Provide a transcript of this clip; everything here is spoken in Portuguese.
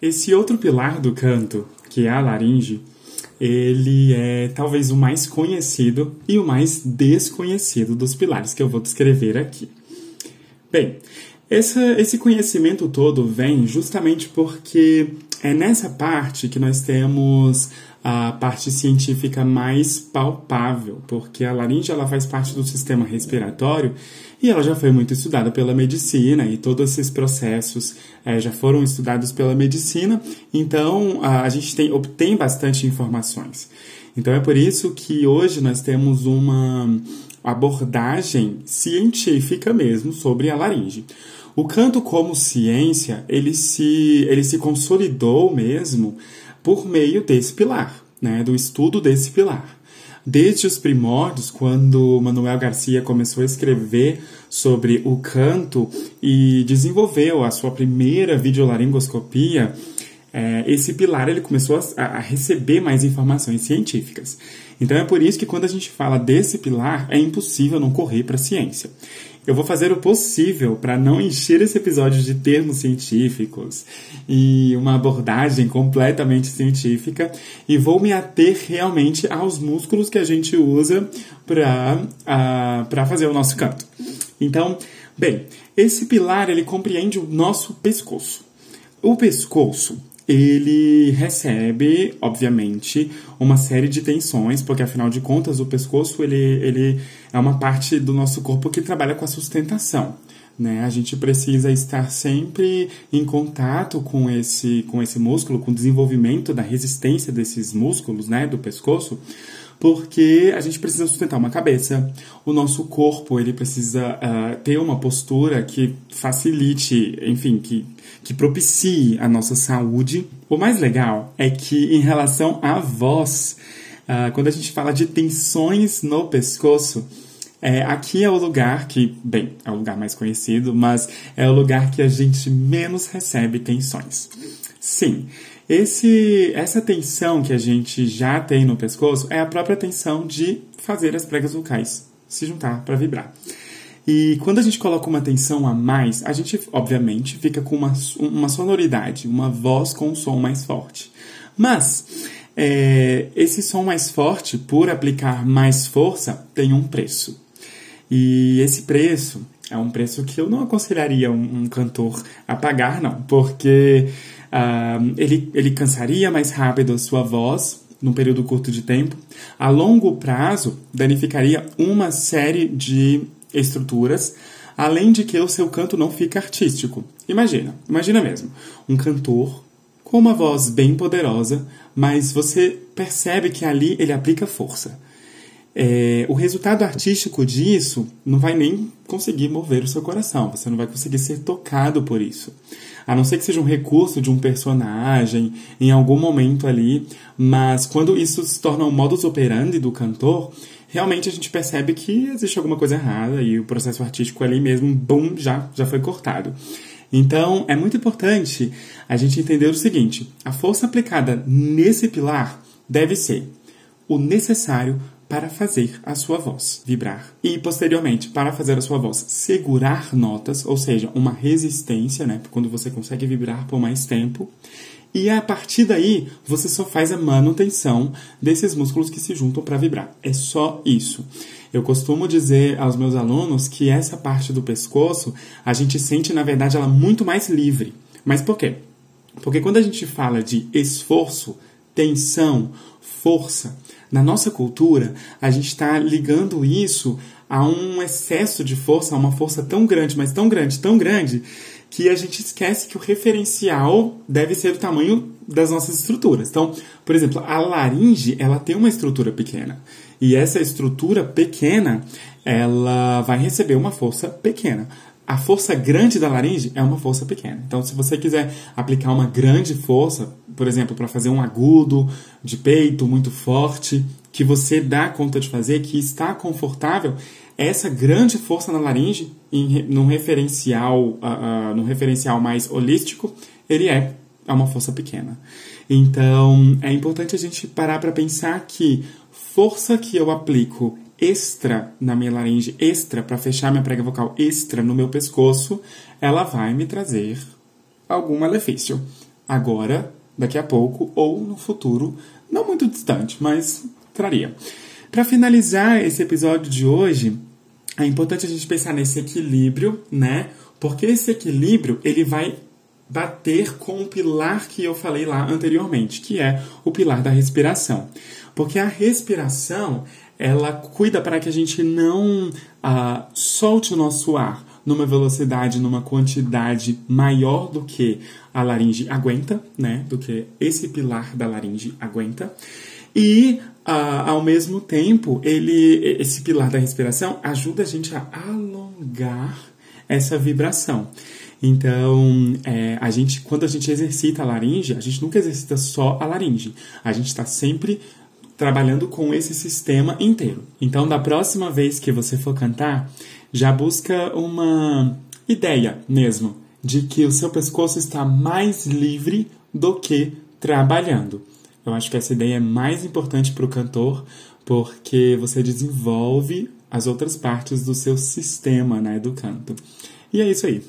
Esse outro pilar do canto, que é a laringe, ele é talvez o mais conhecido e o mais desconhecido dos pilares que eu vou descrever aqui. Bem, esse, esse conhecimento todo vem justamente porque é nessa parte que nós temos a parte científica mais palpável, porque a laringe ela faz parte do sistema respiratório e ela já foi muito estudada pela medicina e todos esses processos é, já foram estudados pela medicina, então a, a gente tem, obtém bastante informações. Então é por isso que hoje nós temos uma abordagem científica mesmo sobre a laringe. O canto como ciência, ele se, ele se consolidou mesmo por meio desse pilar, né, do estudo desse pilar. Desde os primórdios, quando Manuel Garcia começou a escrever sobre o canto e desenvolveu a sua primeira videolaringoscopia, é, esse pilar ele começou a, a, receber mais informações científicas. Então é por isso que quando a gente fala desse pilar, é impossível não correr para a ciência. Eu vou fazer o possível para não encher esse episódio de termos científicos e uma abordagem completamente científica e vou me ater realmente aos músculos que a gente usa para fazer o nosso canto. Então, bem, esse pilar ele compreende o nosso pescoço. O pescoço ele recebe, obviamente, uma série de tensões, porque afinal de contas o pescoço ele, ele é uma parte do nosso corpo que trabalha com a sustentação. Né? A gente precisa estar sempre em contato com esse, com esse músculo, com o desenvolvimento da resistência desses músculos né, do pescoço, porque a gente precisa sustentar uma cabeça, o nosso corpo ele precisa uh, ter uma postura que facilite, enfim, que, que propicie a nossa saúde. O mais legal é que em relação à voz, uh, quando a gente fala de tensões no pescoço, é, aqui é o lugar que, bem, é o lugar mais conhecido, mas é o lugar que a gente menos recebe tensões. Sim, esse, essa tensão que a gente já tem no pescoço é a própria tensão de fazer as pregas vocais se juntar para vibrar. E quando a gente coloca uma tensão a mais, a gente, obviamente, fica com uma, uma sonoridade, uma voz com um som mais forte. Mas é, esse som mais forte, por aplicar mais força, tem um preço. E esse preço é um preço que eu não aconselharia um, um cantor a pagar, não, porque Uh, ele, ele cansaria mais rápido a sua voz num período curto de tempo. A longo prazo, danificaria uma série de estruturas, além de que o seu canto não fica artístico. Imagina, imagina mesmo, um cantor com uma voz bem poderosa, mas você percebe que ali ele aplica força. É, o resultado artístico disso não vai nem conseguir mover o seu coração, você não vai conseguir ser tocado por isso a não ser que seja um recurso de um personagem em algum momento ali, mas quando isso se torna um modus operandi do cantor, realmente a gente percebe que existe alguma coisa errada e o processo artístico ali mesmo, bum, já, já foi cortado. Então, é muito importante a gente entender o seguinte: a força aplicada nesse pilar deve ser o necessário para fazer a sua voz vibrar. E posteriormente, para fazer a sua voz segurar notas, ou seja, uma resistência, né, quando você consegue vibrar por mais tempo. E a partir daí, você só faz a manutenção desses músculos que se juntam para vibrar. É só isso. Eu costumo dizer aos meus alunos que essa parte do pescoço, a gente sente, na verdade, ela muito mais livre. Mas por quê? Porque quando a gente fala de esforço, tensão, força, na nossa cultura, a gente está ligando isso a um excesso de força, a uma força tão grande, mas tão grande, tão grande, que a gente esquece que o referencial deve ser do tamanho das nossas estruturas. Então, por exemplo, a laringe, ela tem uma estrutura pequena. E essa estrutura pequena, ela vai receber uma força pequena. A força grande da laringe é uma força pequena. Então, se você quiser aplicar uma grande força, por exemplo, para fazer um agudo de peito muito forte, que você dá conta de fazer, que está confortável, essa grande força na laringe, em, num, referencial, uh, uh, num referencial mais holístico, ele é, é uma força pequena. Então, é importante a gente parar para pensar que força que eu aplico extra na minha laringe, extra para fechar minha prega vocal, extra no meu pescoço, ela vai me trazer algum malefício. agora, daqui a pouco ou no futuro, não muito distante, mas traria. Para finalizar esse episódio de hoje, é importante a gente pensar nesse equilíbrio, né? Porque esse equilíbrio ele vai bater com o pilar que eu falei lá anteriormente, que é o pilar da respiração. Porque a respiração, ela cuida para que a gente não ah, solte o nosso ar numa velocidade, numa quantidade maior do que a laringe aguenta, né? Do que esse pilar da laringe aguenta. E ah, ao mesmo tempo, ele, esse pilar da respiração ajuda a gente a alongar essa vibração. Então, é, a gente, quando a gente exercita a laringe, a gente nunca exercita só a laringe. A gente está sempre trabalhando com esse sistema inteiro. Então, da próxima vez que você for cantar, já busca uma ideia mesmo de que o seu pescoço está mais livre do que trabalhando. Eu acho que essa ideia é mais importante para o cantor porque você desenvolve as outras partes do seu sistema né, do canto. E é isso aí.